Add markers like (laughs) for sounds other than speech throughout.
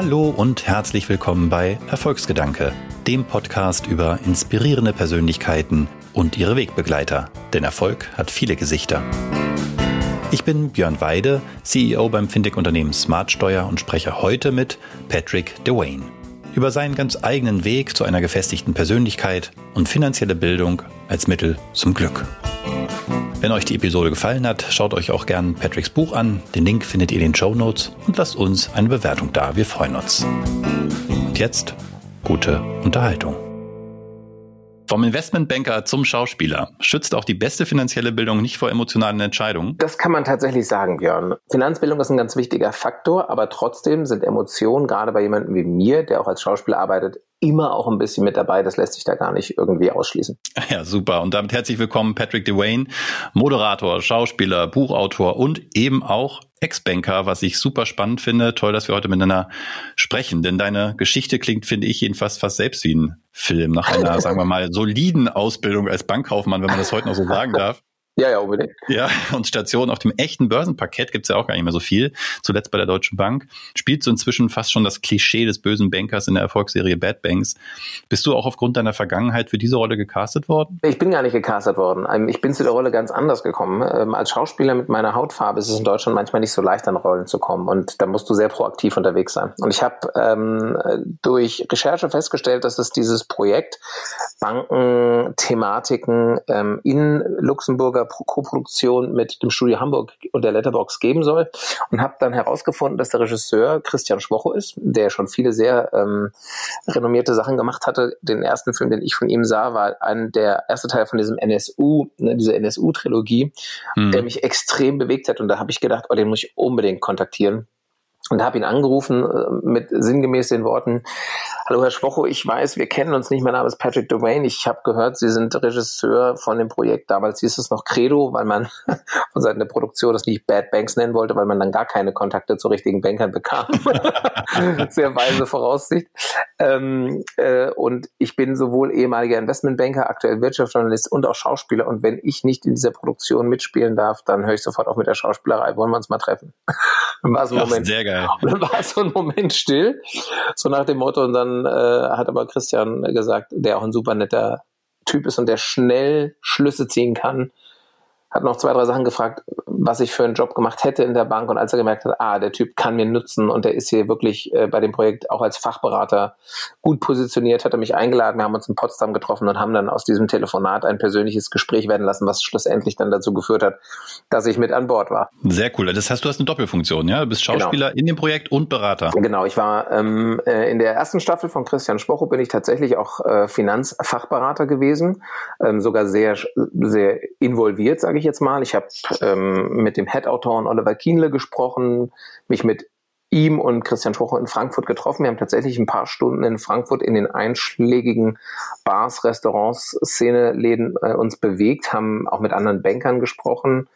Hallo und herzlich willkommen bei Erfolgsgedanke, dem Podcast über inspirierende Persönlichkeiten und ihre Wegbegleiter. Denn Erfolg hat viele Gesichter. Ich bin Björn Weide, CEO beim Fintech-Unternehmen Smartsteuer und spreche heute mit Patrick Dewayne über seinen ganz eigenen Weg zu einer gefestigten Persönlichkeit und finanzielle Bildung als Mittel zum Glück. Wenn euch die Episode gefallen hat, schaut euch auch gern Patricks Buch an. Den Link findet ihr in den Show Notes und lasst uns eine Bewertung da. Wir freuen uns. Und jetzt gute Unterhaltung. Vom Investmentbanker zum Schauspieler. Schützt auch die beste finanzielle Bildung nicht vor emotionalen Entscheidungen? Das kann man tatsächlich sagen, Björn. Finanzbildung ist ein ganz wichtiger Faktor, aber trotzdem sind Emotionen, gerade bei jemandem wie mir, der auch als Schauspieler arbeitet, immer auch ein bisschen mit dabei. Das lässt sich da gar nicht irgendwie ausschließen. (laughs) Ja, super. Und damit herzlich willkommen, Patrick Dewayne, Moderator, Schauspieler, Buchautor und eben auch Ex-Banker, was ich super spannend finde. Toll, dass wir heute miteinander sprechen, denn deine Geschichte klingt, finde ich, jedenfalls fast selbst wie ein Film nach einer, (laughs) sagen wir mal, soliden Ausbildung als Bankkaufmann, wenn man das heute noch so sagen darf. Ja, ja, unbedingt. Ja, und Stationen auf dem echten Börsenparkett gibt's ja auch gar nicht mehr so viel. Zuletzt bei der Deutschen Bank. Spielst du inzwischen fast schon das Klischee des bösen Bankers in der Erfolgsserie Bad Banks. Bist du auch aufgrund deiner Vergangenheit für diese Rolle gecastet worden? Ich bin gar nicht gecastet worden. Ähm, ich bin zu der Rolle ganz anders gekommen. Ähm, als Schauspieler mit meiner Hautfarbe ist es in Deutschland manchmal nicht so leicht, an Rollen zu kommen. Und da musst du sehr proaktiv unterwegs sein. Und ich habe ähm, durch Recherche festgestellt, dass es dieses Projekt Banken-Thematiken ähm, in Luxemburger Co-Produktion mit dem Studio Hamburg und der Letterbox geben soll und habe dann herausgefunden, dass der Regisseur Christian Schwocho ist, der schon viele sehr ähm, renommierte Sachen gemacht hatte. Den ersten Film, den ich von ihm sah, war ein der erste Teil von diesem NSU, ne, dieser NSU-Trilogie, mhm. der mich extrem bewegt hat und da habe ich gedacht, oh, den muss ich unbedingt kontaktieren und habe ihn angerufen äh, mit sinngemäß den Worten, Hallo Herr Schwocho, ich weiß, wir kennen uns nicht, mein Name ist Patrick Dwayne, ich habe gehört, Sie sind Regisseur von dem Projekt, damals hieß es noch Credo, weil man (laughs) von Seiten der Produktion das nicht Bad Banks nennen wollte, weil man dann gar keine Kontakte zu richtigen Bankern bekam. (laughs) Sehr weise Voraussicht. Ähm, äh, und ich bin sowohl ehemaliger Investmentbanker, aktuell Wirtschaftsjournalist und auch Schauspieler und wenn ich nicht in dieser Produktion mitspielen darf, dann höre ich sofort auch mit der Schauspielerei, wollen wir uns mal treffen. war so ein Moment, sehr geil. Und (laughs) dann war so ein Moment still, so nach dem Motto und dann äh, hat aber Christian gesagt, der auch ein super netter Typ ist und der schnell Schlüsse ziehen kann, hat noch zwei, drei Sachen gefragt, was ich für einen Job gemacht hätte in der Bank. Und als er gemerkt hat, ah, der Typ kann mir nutzen und der ist hier wirklich äh, bei dem Projekt auch als Fachberater gut positioniert, hat er mich eingeladen. Wir haben uns in Potsdam getroffen und haben dann aus diesem Telefonat ein persönliches Gespräch werden lassen, was schlussendlich dann dazu geführt hat, dass ich mit an Bord war. Sehr cool. Das heißt, du hast eine Doppelfunktion, ja? Du bist genau. Schauspieler genau. in dem Projekt und Berater. Genau. Ich war ähm, äh, in der ersten Staffel von Christian Spocho bin ich tatsächlich auch äh, Finanzfachberater gewesen, ähm, sogar sehr, sehr involviert, sage ich jetzt mal. Ich habe ähm, mit dem Head-Autoren Oliver Kienle gesprochen, mich mit ihm und Christian Schwocher in Frankfurt getroffen. Wir haben tatsächlich ein paar Stunden in Frankfurt in den einschlägigen Bars, Restaurants, Szene-Läden äh, uns bewegt, haben auch mit anderen Bankern gesprochen.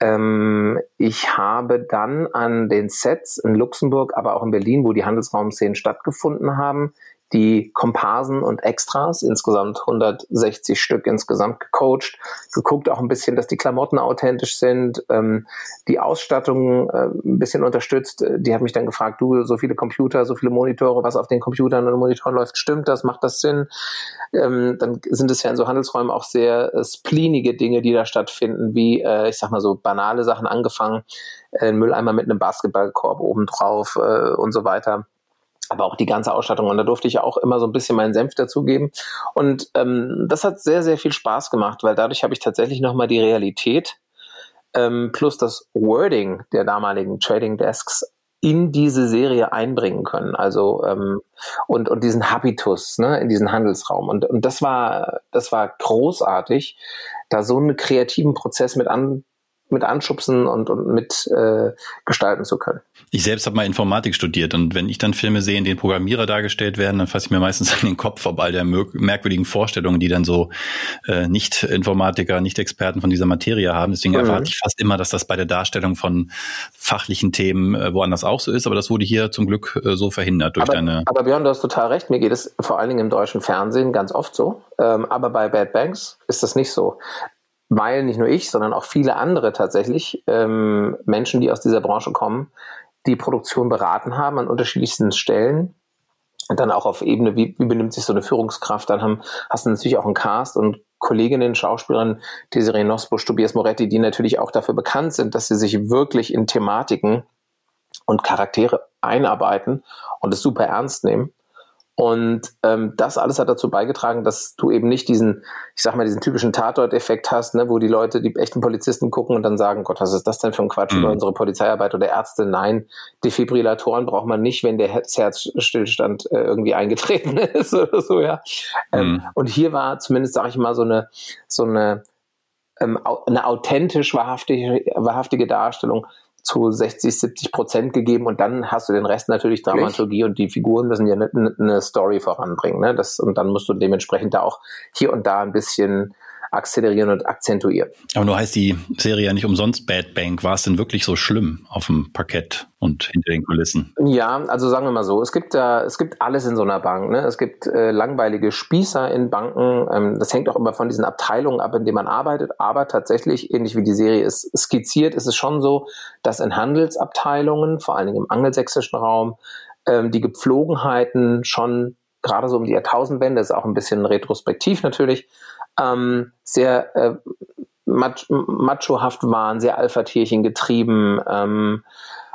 Ähm, ich habe dann an den Sets in Luxemburg, aber auch in Berlin, wo die Handelsraumszenen stattgefunden haben, die Komparsen und Extras, insgesamt 160 Stück insgesamt gecoacht, geguckt auch ein bisschen, dass die Klamotten authentisch sind, ähm, die Ausstattung äh, ein bisschen unterstützt. Die hat mich dann gefragt, du, so viele Computer, so viele Monitore, was auf den Computern und Monitoren läuft, stimmt das, macht das Sinn? Ähm, dann sind es ja in so Handelsräumen auch sehr äh, spleenige Dinge, die da stattfinden, wie, äh, ich sag mal so banale Sachen angefangen, äh, Mülleimer mit einem Basketballkorb obendrauf äh, und so weiter aber auch die ganze Ausstattung. Und da durfte ich auch immer so ein bisschen meinen Senf dazugeben. Und ähm, das hat sehr, sehr viel Spaß gemacht, weil dadurch habe ich tatsächlich nochmal die Realität ähm, plus das Wording der damaligen Trading Desks in diese Serie einbringen können. Also ähm, und und diesen Habitus ne, in diesen Handelsraum. Und und das war das war großartig, da so einen kreativen Prozess mit an mit anschubsen und, und mit äh, gestalten zu können. Ich selbst habe mal Informatik studiert und wenn ich dann Filme sehe, in denen Programmierer dargestellt werden, dann fasse ich mir meistens (laughs) an den Kopf ob all der merkwürdigen Vorstellungen, die dann so äh, Nicht-Informatiker, Nicht-Experten von dieser Materie haben. Deswegen mhm. erwarte ich fast immer, dass das bei der Darstellung von fachlichen Themen äh, woanders auch so ist, aber das wurde hier zum Glück äh, so verhindert durch aber, deine. Aber Björn, du hast total recht. Mir geht es vor allen Dingen im deutschen Fernsehen ganz oft so. Ähm, aber bei Bad Banks ist das nicht so weil nicht nur ich, sondern auch viele andere tatsächlich ähm, Menschen, die aus dieser Branche kommen, die Produktion beraten haben an unterschiedlichsten Stellen. Und dann auch auf Ebene, wie, wie benimmt sich so eine Führungskraft? Dann haben, hast du natürlich auch einen Cast und Kolleginnen, Schauspielerinnen, Desiree Nosbusch, Tobias Moretti, die natürlich auch dafür bekannt sind, dass sie sich wirklich in Thematiken und Charaktere einarbeiten und es super ernst nehmen. Und ähm, das alles hat dazu beigetragen, dass du eben nicht diesen, ich sag mal, diesen typischen Tatort-Effekt hast, ne, wo die Leute, die echten Polizisten gucken und dann sagen, Gott, was ist das denn für ein Quatsch mhm. über unsere Polizeiarbeit oder Ärzte? Nein, Defibrillatoren braucht man nicht, wenn der Herzstillstand äh, irgendwie eingetreten (laughs) ist oder so, ja. Ähm, mhm. Ähm, und hier war zumindest, sag ich mal, so eine, so eine, ähm, eine authentisch wahrhaftige, wahrhaftige Darstellung zu 60, 70 Prozent gegeben und dann hast du den Rest natürlich Dramaturgie und die Figuren müssen ja eine, eine Story voranbringen. Ne? Das, und dann musst du dementsprechend da auch hier und da ein bisschen akzelerieren und akzentuieren. Aber nur heißt die Serie ja nicht umsonst Bad Bank. War es denn wirklich so schlimm auf dem Parkett und hinter den Kulissen? Ja, also sagen wir mal so, es gibt da, es gibt alles in so einer Bank. Ne? Es gibt äh, langweilige Spießer in Banken. Ähm, das hängt auch immer von diesen Abteilungen ab, in denen man arbeitet. Aber tatsächlich, ähnlich wie die Serie ist skizziert, ist es schon so, dass in Handelsabteilungen, vor allen Dingen im angelsächsischen Raum, ähm, die Gepflogenheiten schon gerade so um die Jahrtausendwende, ist auch ein bisschen retrospektiv natürlich, ähm, sehr äh, mach machohaft waren, sehr Alpha-Tierchen getrieben ähm,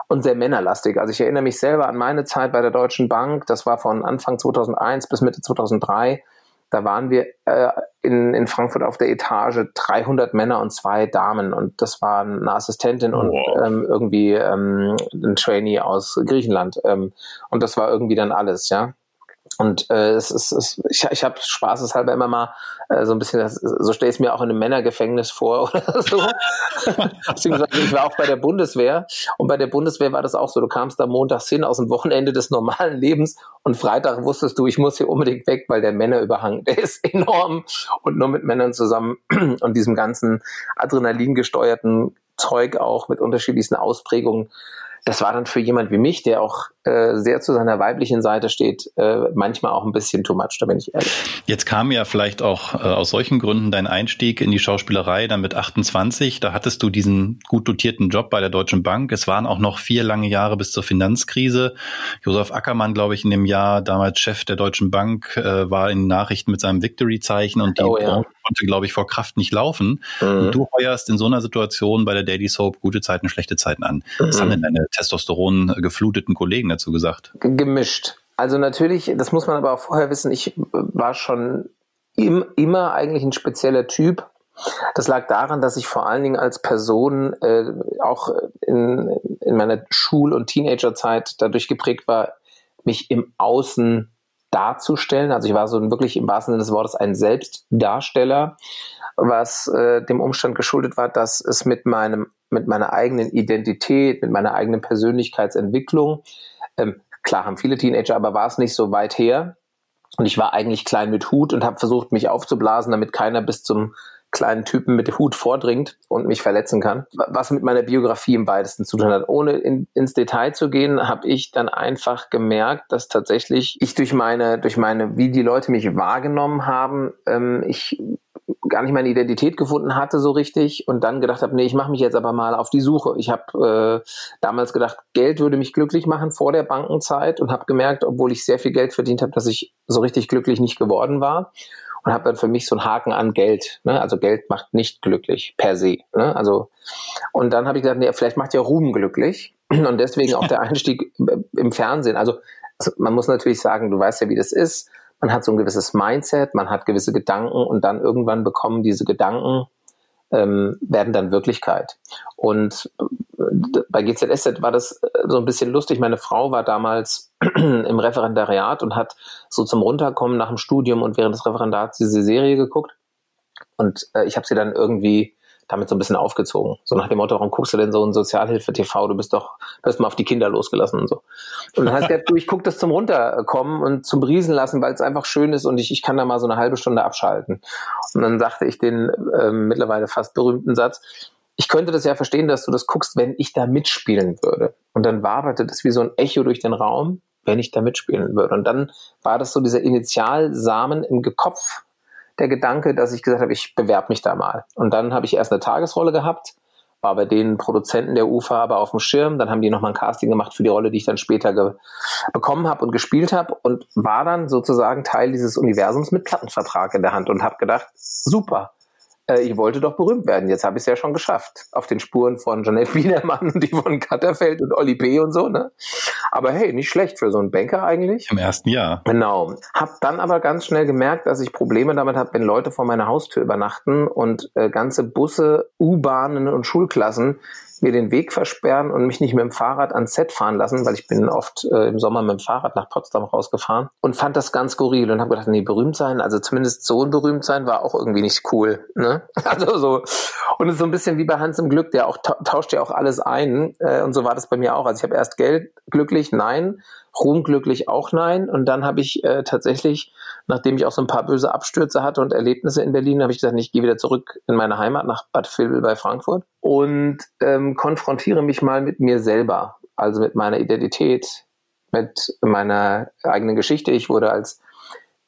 und sehr männerlastig. Also ich erinnere mich selber an meine Zeit bei der Deutschen Bank, das war von Anfang 2001 bis Mitte 2003. Da waren wir äh, in, in Frankfurt auf der Etage 300 Männer und zwei Damen und das war eine Assistentin wow. und ähm, irgendwie ähm, ein Trainee aus Griechenland ähm, und das war irgendwie dann alles, ja. Und äh, es ist, es, ich, ich habe spaßeshalber immer mal äh, so ein bisschen, das, so stelle ich es mir auch in einem Männergefängnis vor (laughs) oder so. (laughs) Beziehungsweise ich war auch bei der Bundeswehr und bei der Bundeswehr war das auch so. Du kamst da montags hin aus dem Wochenende des normalen Lebens und Freitag wusstest du, ich muss hier unbedingt weg, weil der Männerüberhang, (laughs) der ist enorm und nur mit Männern zusammen (clears throat) und diesem ganzen Adrenalin gesteuerten Zeug auch mit unterschiedlichsten Ausprägungen das war dann für jemand wie mich, der auch äh, sehr zu seiner weiblichen Seite steht, äh, manchmal auch ein bisschen too much, da bin ich ehrlich. Jetzt kam ja vielleicht auch äh, aus solchen Gründen dein Einstieg in die Schauspielerei dann mit 28. Da hattest du diesen gut dotierten Job bei der Deutschen Bank. Es waren auch noch vier lange Jahre bis zur Finanzkrise. Josef Ackermann, glaube ich, in dem Jahr damals Chef der Deutschen Bank, äh, war in Nachrichten mit seinem Victory-Zeichen und die oh, ja. konnte, glaube ich, vor Kraft nicht laufen. Mhm. Und du heuerst in so einer Situation bei der Daily Soap gute Zeiten, schlechte Zeiten an. Mhm. Was haben denn deine Testosteron gefluteten Kollegen dazu gesagt? Gemischt. Also natürlich, das muss man aber auch vorher wissen, ich war schon im, immer eigentlich ein spezieller Typ. Das lag daran, dass ich vor allen Dingen als Person äh, auch in, in meiner Schul- und Teenagerzeit dadurch geprägt war, mich im Außen darzustellen. Also ich war so wirklich im wahrsten Sinne des Wortes ein Selbstdarsteller, was äh, dem Umstand geschuldet war, dass es mit meinem mit meiner eigenen Identität, mit meiner eigenen Persönlichkeitsentwicklung. Ähm, klar haben viele Teenager, aber war es nicht so weit her. Und ich war eigentlich klein mit Hut und habe versucht, mich aufzublasen, damit keiner bis zum kleinen Typen mit Hut vordringt und mich verletzen kann. Was mit meiner Biografie im weitesten zu tun hat. Ohne in, ins Detail zu gehen, habe ich dann einfach gemerkt, dass tatsächlich ich durch meine, durch meine, wie die Leute mich wahrgenommen haben, ähm, ich gar nicht meine Identität gefunden hatte so richtig und dann gedacht habe, nee, ich mache mich jetzt aber mal auf die Suche. Ich habe äh, damals gedacht, Geld würde mich glücklich machen vor der Bankenzeit und habe gemerkt, obwohl ich sehr viel Geld verdient habe, dass ich so richtig glücklich nicht geworden war und habe dann für mich so einen Haken an Geld. Ne? Also Geld macht nicht glücklich per se. Ne? Also und dann habe ich gedacht, nee, vielleicht macht ja Ruhm glücklich (clears throat) und deswegen auch der Einstieg im Fernsehen. Also, also man muss natürlich sagen, du weißt ja, wie das ist man hat so ein gewisses Mindset, man hat gewisse Gedanken und dann irgendwann bekommen diese Gedanken, ähm, werden dann Wirklichkeit. Und äh, bei GZSZ war das äh, so ein bisschen lustig. Meine Frau war damals (clears throat) im Referendariat und hat so zum Runterkommen nach dem Studium und während des Referendats diese Serie geguckt. Und äh, ich habe sie dann irgendwie damit so ein bisschen aufgezogen. So nach dem Motto, warum guckst du denn so ein Sozialhilfe-TV? Du bist doch, hast mal auf die Kinder losgelassen und so. Und dann heißt du, ich gucke das zum Runterkommen und zum Briesen lassen, weil es einfach schön ist und ich, ich kann da mal so eine halbe Stunde abschalten. Und dann sagte ich den äh, mittlerweile fast berühmten Satz, ich könnte das ja verstehen, dass du das guckst, wenn ich da mitspielen würde. Und dann waberte das wie so ein Echo durch den Raum, wenn ich da mitspielen würde. Und dann war das so dieser Initialsamen im Kopf der Gedanke, dass ich gesagt habe, ich bewerbe mich da mal. Und dann habe ich erst eine Tagesrolle gehabt, war bei den Produzenten der UFA aber auf dem Schirm. Dann haben die nochmal ein Casting gemacht für die Rolle, die ich dann später bekommen habe und gespielt habe und war dann sozusagen Teil dieses Universums mit Plattenvertrag in der Hand und habe gedacht, super, äh, ich wollte doch berühmt werden. Jetzt habe ich es ja schon geschafft. Auf den Spuren von Janette (laughs) Biedermann und die von Katterfeld und Oli P. und so, ne? Aber hey, nicht schlecht für so einen Banker eigentlich. Im ersten Jahr. Genau. Hab dann aber ganz schnell gemerkt, dass ich Probleme damit habe, wenn Leute vor meiner Haustür übernachten und äh, ganze Busse, U-Bahnen und Schulklassen mir den Weg versperren und mich nicht mit dem Fahrrad ans Set fahren lassen, weil ich bin oft äh, im Sommer mit dem Fahrrad nach Potsdam rausgefahren und fand das ganz skurril und habe gedacht, nee, berühmt sein, also zumindest so ein berühmt sein war auch irgendwie nicht cool, ne? (laughs) Also so und es ist so ein bisschen wie bei Hans im Glück, der auch tauscht ja auch alles ein äh, und so war das bei mir auch. Also ich habe erst Geld glücklich, nein, Ruhm glücklich auch nein und dann habe ich äh, tatsächlich, nachdem ich auch so ein paar böse Abstürze hatte und Erlebnisse in Berlin, habe ich gesagt, ich gehe wieder zurück in meine Heimat nach Bad Vilbel bei Frankfurt und ähm, konfrontiere mich mal mit mir selber, also mit meiner Identität, mit meiner eigenen Geschichte. Ich wurde als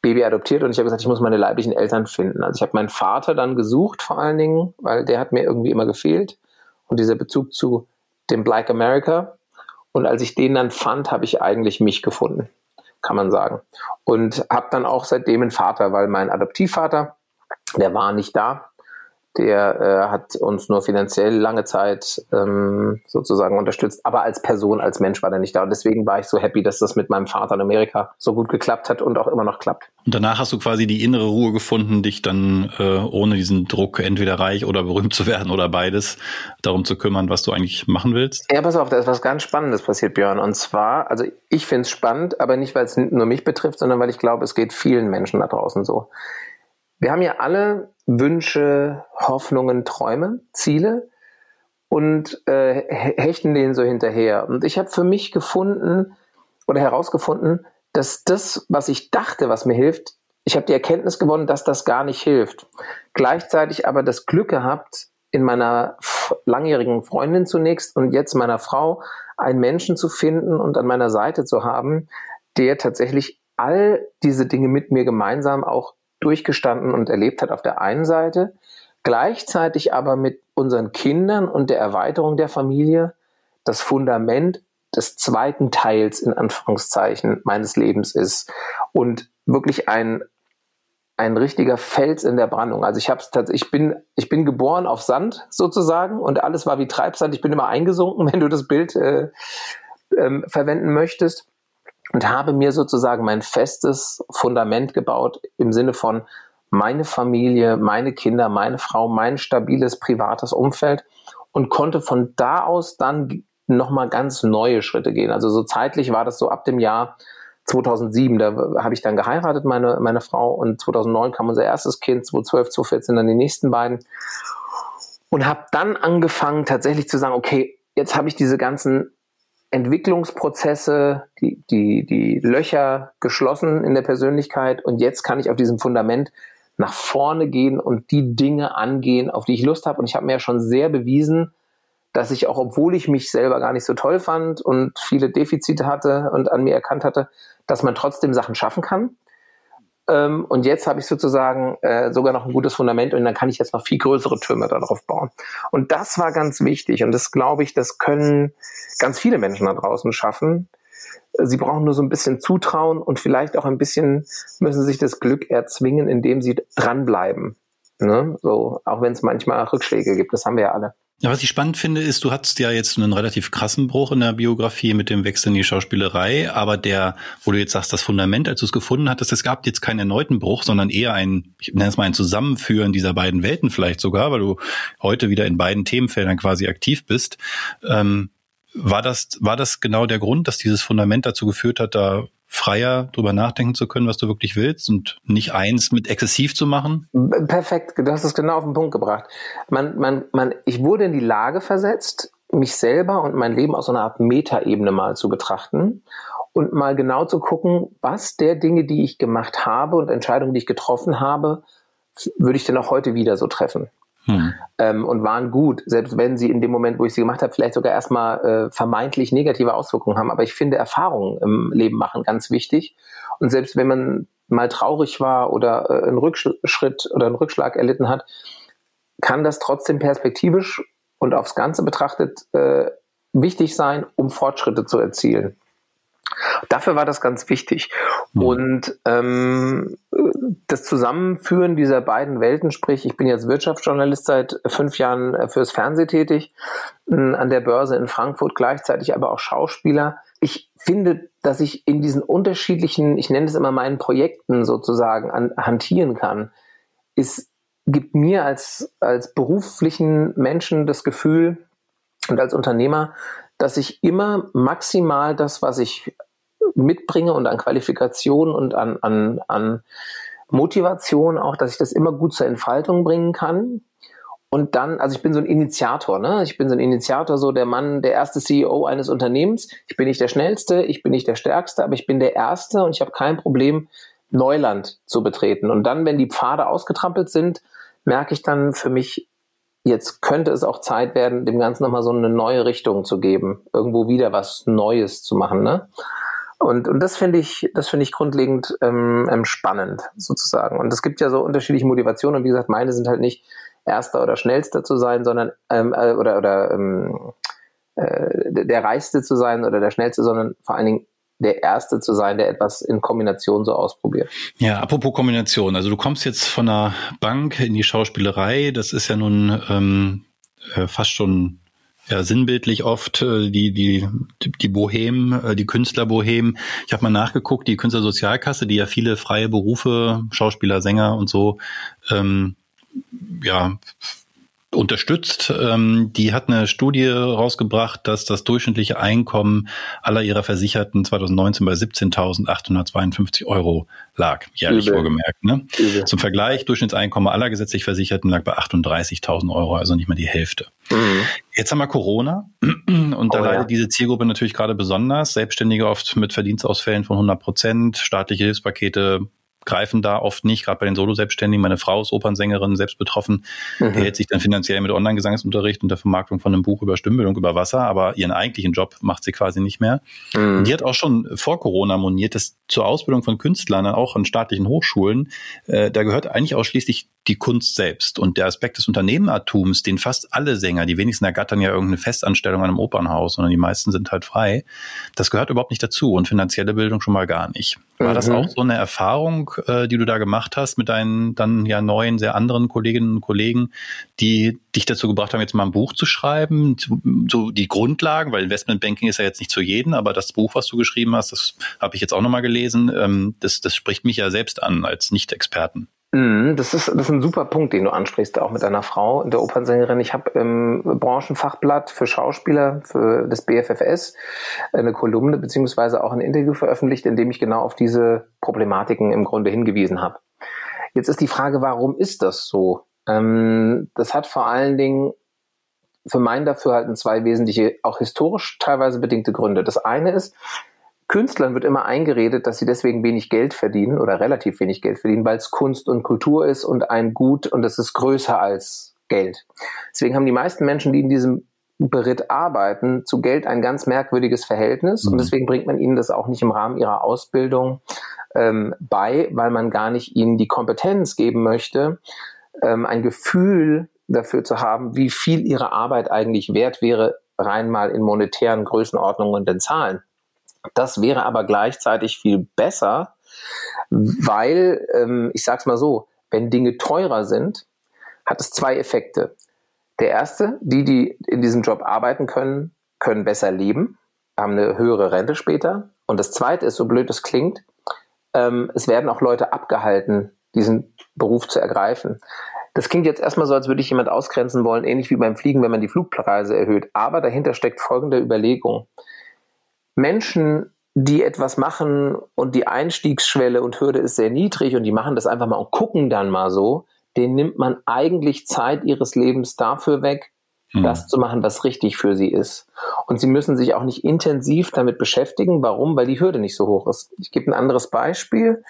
Baby adoptiert und ich habe gesagt, ich muss meine leiblichen Eltern finden. Also ich habe meinen Vater dann gesucht vor allen Dingen, weil der hat mir irgendwie immer gefehlt und dieser Bezug zu dem Black America. Und als ich den dann fand, habe ich eigentlich mich gefunden, kann man sagen. Und habe dann auch seitdem einen Vater, weil mein Adoptivvater, der war nicht da der äh, hat uns nur finanziell lange Zeit ähm, sozusagen unterstützt, aber als Person, als Mensch war er nicht da. Und deswegen war ich so happy, dass das mit meinem Vater in Amerika so gut geklappt hat und auch immer noch klappt. Und danach hast du quasi die innere Ruhe gefunden, dich dann äh, ohne diesen Druck entweder reich oder berühmt zu werden oder beides darum zu kümmern, was du eigentlich machen willst? Ja, pass auf, da ist was ganz Spannendes passiert, Björn. Und zwar, also ich finde es spannend, aber nicht, weil es nur mich betrifft, sondern weil ich glaube, es geht vielen Menschen da draußen so. Wir haben ja alle Wünsche, Hoffnungen, Träume, Ziele und äh, hechten denen so hinterher. Und ich habe für mich gefunden oder herausgefunden, dass das, was ich dachte, was mir hilft, ich habe die Erkenntnis gewonnen, dass das gar nicht hilft. Gleichzeitig aber das Glück gehabt, in meiner langjährigen Freundin zunächst und jetzt meiner Frau einen Menschen zu finden und an meiner Seite zu haben, der tatsächlich all diese Dinge mit mir gemeinsam auch durchgestanden und erlebt hat auf der einen Seite, gleichzeitig aber mit unseren Kindern und der Erweiterung der Familie das Fundament des zweiten Teils in Anführungszeichen meines Lebens ist und wirklich ein ein richtiger Fels in der Brandung. Also ich habe ich bin ich bin geboren auf Sand sozusagen und alles war wie Treibsand. Ich bin immer eingesunken, (laughs) wenn du das Bild äh, ähm, verwenden möchtest und habe mir sozusagen mein festes Fundament gebaut im Sinne von meine Familie, meine Kinder, meine Frau, mein stabiles privates Umfeld und konnte von da aus dann nochmal ganz neue Schritte gehen. Also so zeitlich war das so ab dem Jahr 2007, da habe ich dann geheiratet, meine, meine Frau, und 2009 kam unser erstes Kind, 2012, 2014 dann die nächsten beiden. Und habe dann angefangen tatsächlich zu sagen, okay, jetzt habe ich diese ganzen Entwicklungsprozesse, die, die, die Löcher geschlossen in der Persönlichkeit und jetzt kann ich auf diesem Fundament nach vorne gehen und die Dinge angehen, auf die ich Lust habe. Und ich habe mir ja schon sehr bewiesen, dass ich auch, obwohl ich mich selber gar nicht so toll fand und viele Defizite hatte und an mir erkannt hatte, dass man trotzdem Sachen schaffen kann. Ähm, und jetzt habe ich sozusagen äh, sogar noch ein gutes Fundament und dann kann ich jetzt noch viel größere Türme darauf bauen. Und das war ganz wichtig und das glaube ich, das können ganz viele Menschen da draußen schaffen. Sie brauchen nur so ein bisschen Zutrauen und vielleicht auch ein bisschen müssen sich das Glück erzwingen, indem sie dranbleiben. Ne? So, auch wenn es manchmal Rückschläge gibt, das haben wir ja alle. Ja, was ich spannend finde, ist, du hattest ja jetzt einen relativ krassen Bruch in der Biografie mit dem Wechsel in die Schauspielerei, aber der, wo du jetzt sagst, das Fundament, als du es gefunden hattest, es gab jetzt keinen erneuten Bruch, sondern eher ein, ich nenne es mal ein Zusammenführen dieser beiden Welten vielleicht sogar, weil du heute wieder in beiden Themenfeldern quasi aktiv bist. Ähm, war das, war das genau der Grund, dass dieses Fundament dazu geführt hat, da freier drüber nachdenken zu können, was du wirklich willst und nicht eins mit exzessiv zu machen? Perfekt, du hast es genau auf den Punkt gebracht. Man, man, man, ich wurde in die Lage versetzt, mich selber und mein Leben aus so einer Art Metaebene mal zu betrachten und mal genau zu gucken, was der Dinge, die ich gemacht habe und Entscheidungen, die ich getroffen habe, würde ich denn auch heute wieder so treffen hm. ähm, und waren gut, selbst wenn sie in dem Moment, wo ich sie gemacht habe, vielleicht sogar erstmal äh, vermeintlich negative Auswirkungen haben. Aber ich finde Erfahrungen im Leben machen ganz wichtig. Und selbst wenn man mal traurig war oder äh, einen Rückschritt oder einen Rückschlag erlitten hat, kann das trotzdem perspektivisch und aufs Ganze betrachtet äh, wichtig sein, um Fortschritte zu erzielen. Dafür war das ganz wichtig. Mhm. Und ähm, das Zusammenführen dieser beiden Welten, sprich, ich bin jetzt Wirtschaftsjournalist seit fünf Jahren äh, fürs Fernsehen tätig, an der Börse in Frankfurt, gleichzeitig aber auch Schauspieler. Ich finde, dass ich in diesen unterschiedlichen, ich nenne es immer meinen Projekten sozusagen, an, hantieren kann, ist, gibt mir als, als beruflichen Menschen das Gefühl und als Unternehmer, dass ich immer maximal das, was ich mitbringe und an Qualifikation und an, an, an Motivation auch, dass ich das immer gut zur Entfaltung bringen kann. Und dann, also ich bin so ein Initiator, ne? Ich bin so ein Initiator, so der Mann, der erste CEO eines Unternehmens. Ich bin nicht der schnellste, ich bin nicht der stärkste, aber ich bin der erste und ich habe kein Problem, Neuland zu betreten. Und dann, wenn die Pfade ausgetrampelt sind, merke ich dann für mich, jetzt könnte es auch Zeit werden, dem Ganzen nochmal so eine neue Richtung zu geben, irgendwo wieder was Neues zu machen. Ne? Und, und das finde ich, das finde ich grundlegend ähm, ähm, spannend, sozusagen. Und es gibt ja so unterschiedliche Motivationen. Und wie gesagt, meine sind halt nicht erster oder schnellster zu sein, sondern ähm, äh, oder oder ähm, äh, der reichste zu sein oder der schnellste, sondern vor allen Dingen der Erste zu sein, der etwas in Kombination so ausprobiert. Ja, apropos Kombination. Also du kommst jetzt von der Bank in die Schauspielerei. Das ist ja nun ähm, äh, fast schon ja, sinnbildlich oft äh, die die die Bohem, äh, die Künstlerbohem. Ich habe mal nachgeguckt, die Künstlersozialkasse, die ja viele freie Berufe, Schauspieler, Sänger und so ähm, ja unterstützt. Ähm, die hat eine Studie rausgebracht, dass das durchschnittliche Einkommen aller ihrer Versicherten 2019 bei 17.852 Euro lag, jährlich Übel. vorgemerkt. Ne? Zum Vergleich, Durchschnittseinkommen aller gesetzlich Versicherten lag bei 38.000 Euro, also nicht mal die Hälfte. Mhm. Jetzt haben wir Corona und oh, da leidet ja. diese Zielgruppe natürlich gerade besonders. Selbstständige oft mit Verdienstausfällen von 100 Prozent, staatliche Hilfspakete greifen da oft nicht, gerade bei den Solo-Selbstständigen. Meine Frau ist Opernsängerin, selbst betroffen, mhm. die hält sich dann finanziell mit Online-Gesangsunterricht und der Vermarktung von einem Buch über Stimmbildung über Wasser, aber ihren eigentlichen Job macht sie quasi nicht mehr. Mhm. Die hat auch schon vor Corona moniert, dass zur Ausbildung von Künstlern, auch an staatlichen Hochschulen, äh, da gehört eigentlich ausschließlich die Kunst selbst und der Aspekt des Unternehmertums, den fast alle Sänger, die wenigsten ergattern ja irgendeine Festanstellung an einem Opernhaus, sondern die meisten sind halt frei. Das gehört überhaupt nicht dazu und finanzielle Bildung schon mal gar nicht. War mhm. das auch so eine Erfahrung, äh, die du da gemacht hast mit deinen dann ja neuen, sehr anderen Kolleginnen und Kollegen, die dich dazu gebracht haben, jetzt mal ein Buch zu schreiben, so die Grundlagen, weil Investmentbanking ist ja jetzt nicht zu jedem, aber das Buch, was du geschrieben hast, das habe ich jetzt auch nochmal gelesen, ähm, das, das spricht mich ja selbst an als Nicht-Experten. Mhm, das ist, das ist ein super Punkt, den du ansprichst, auch mit deiner Frau, der Opernsängerin. Ich habe im Branchenfachblatt für Schauspieler, für das BFFS, eine Kolumne beziehungsweise auch ein Interview veröffentlicht, in dem ich genau auf diese Problematiken im Grunde hingewiesen habe. Jetzt ist die Frage, warum ist das so? Ähm, das hat vor allen Dingen für mein Dafürhalten zwei wesentliche, auch historisch teilweise bedingte Gründe. Das eine ist, Künstlern wird immer eingeredet, dass sie deswegen wenig Geld verdienen oder relativ wenig Geld verdienen, weil es Kunst und Kultur ist und ein Gut und es ist größer als Geld. Deswegen haben die meisten Menschen, die in diesem Beritt arbeiten, zu Geld ein ganz merkwürdiges Verhältnis mhm. und deswegen bringt man ihnen das auch nicht im Rahmen ihrer Ausbildung ähm, bei, weil man gar nicht ihnen die Kompetenz geben möchte, ähm, ein Gefühl dafür zu haben, wie viel ihre Arbeit eigentlich wert wäre, rein mal in monetären Größenordnungen und in Zahlen. Das wäre aber gleichzeitig viel besser, weil, ähm, ich sage es mal so, wenn Dinge teurer sind, hat es zwei Effekte. Der erste, die, die in diesem Job arbeiten können, können besser leben, haben eine höhere Rente später. Und das zweite ist, so blöd es klingt, ähm, es werden auch Leute abgehalten, diesen Beruf zu ergreifen. Das klingt jetzt erstmal so, als würde ich jemand ausgrenzen wollen, ähnlich wie beim Fliegen, wenn man die Flugpreise erhöht. Aber dahinter steckt folgende Überlegung. Menschen, die etwas machen und die Einstiegsschwelle und Hürde ist sehr niedrig und die machen das einfach mal und gucken dann mal so, denen nimmt man eigentlich Zeit ihres Lebens dafür weg, hm. das zu machen, was richtig für sie ist. Und sie müssen sich auch nicht intensiv damit beschäftigen. Warum? Weil die Hürde nicht so hoch ist. Ich gebe ein anderes Beispiel.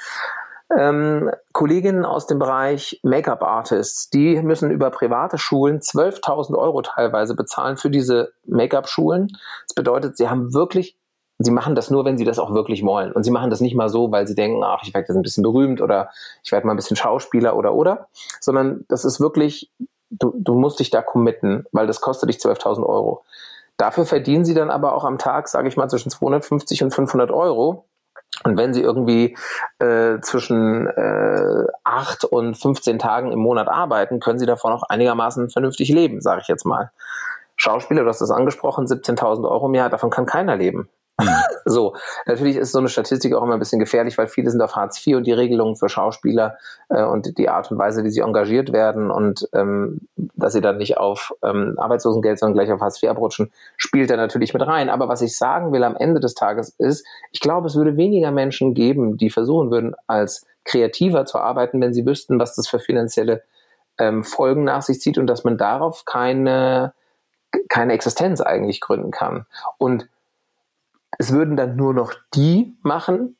Ähm, Kolleginnen aus dem Bereich Make-up-Artists, die müssen über private Schulen 12.000 Euro teilweise bezahlen für diese Make-up-Schulen. Das bedeutet, sie haben wirklich sie machen das nur, wenn sie das auch wirklich wollen. Und sie machen das nicht mal so, weil sie denken, ach, ich werde jetzt ein bisschen berühmt oder ich werde mal ein bisschen Schauspieler oder oder, sondern das ist wirklich du, du musst dich da committen, weil das kostet dich 12.000 Euro. Dafür verdienen sie dann aber auch am Tag, sage ich mal, zwischen 250 und 500 Euro. Und wenn sie irgendwie äh, zwischen äh, 8 und 15 Tagen im Monat arbeiten, können sie davon auch einigermaßen vernünftig leben, sage ich jetzt mal. Schauspieler, du hast das angesprochen, 17.000 Euro im Jahr, davon kann keiner leben. (laughs) So, natürlich ist so eine Statistik auch immer ein bisschen gefährlich, weil viele sind auf Hartz IV und die Regelungen für Schauspieler äh, und die Art und Weise, wie sie engagiert werden und ähm, dass sie dann nicht auf ähm, Arbeitslosengeld, sondern gleich auf Hartz IV abrutschen, spielt da natürlich mit rein. Aber was ich sagen will am Ende des Tages ist, ich glaube, es würde weniger Menschen geben, die versuchen würden, als kreativer zu arbeiten, wenn sie wüssten, was das für finanzielle ähm, Folgen nach sich zieht und dass man darauf keine, keine Existenz eigentlich gründen kann. Und es würden dann nur noch die machen,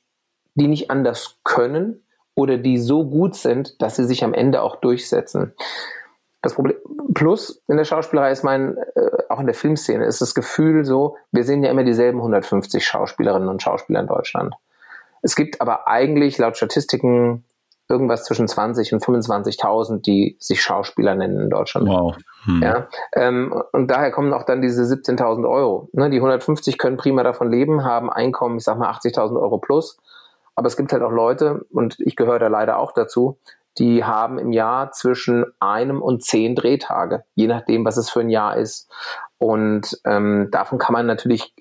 die nicht anders können oder die so gut sind, dass sie sich am Ende auch durchsetzen. Das Problem, plus in der Schauspielerei ist mein, äh, auch in der Filmszene, ist das Gefühl so, wir sehen ja immer dieselben 150 Schauspielerinnen und Schauspieler in Deutschland. Es gibt aber eigentlich laut Statistiken irgendwas zwischen 20 und 25.000, die sich Schauspieler nennen in Deutschland. Wow. Hm. Ja, ähm, und daher kommen auch dann diese 17.000 Euro. Ne, die 150 können prima davon leben, haben Einkommen, ich sag mal 80.000 Euro plus. Aber es gibt halt auch Leute, und ich gehöre da leider auch dazu, die haben im Jahr zwischen einem und zehn Drehtage, je nachdem, was es für ein Jahr ist. Und ähm, davon kann man natürlich,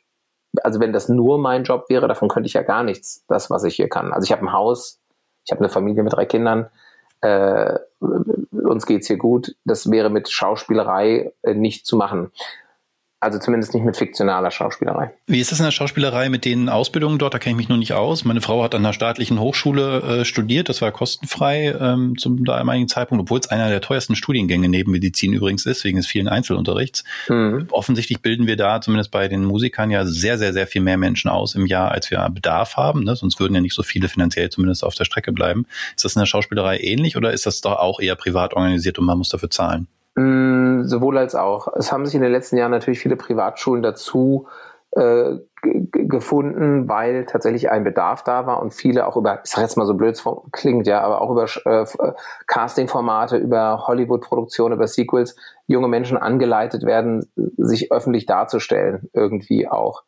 also wenn das nur mein Job wäre, davon könnte ich ja gar nichts, das, was ich hier kann. Also ich habe ein Haus, ich habe eine Familie mit drei Kindern, äh, uns geht's hier gut. Das wäre mit Schauspielerei äh, nicht zu machen. Also zumindest nicht mit fiktionaler Schauspielerei. Wie ist das in der Schauspielerei mit den Ausbildungen dort? Da kenne ich mich noch nicht aus. Meine Frau hat an einer staatlichen Hochschule äh, studiert. Das war kostenfrei ähm, zum damaligen Zeitpunkt, obwohl es einer der teuersten Studiengänge neben Medizin übrigens ist, wegen des vielen Einzelunterrichts. Mhm. Offensichtlich bilden wir da zumindest bei den Musikern ja sehr, sehr, sehr viel mehr Menschen aus im Jahr, als wir Bedarf haben. Ne? Sonst würden ja nicht so viele finanziell zumindest auf der Strecke bleiben. Ist das in der Schauspielerei ähnlich oder ist das doch auch eher privat organisiert und man muss dafür zahlen? Mm, sowohl als auch. Es haben sich in den letzten Jahren natürlich viele Privatschulen dazu äh, gefunden, weil tatsächlich ein Bedarf da war und viele auch über, ich sag jetzt mal so blöd klingt, ja, aber auch über äh, Casting-Formate, über Hollywood-Produktionen, über Sequels junge Menschen angeleitet werden, sich öffentlich darzustellen, irgendwie auch.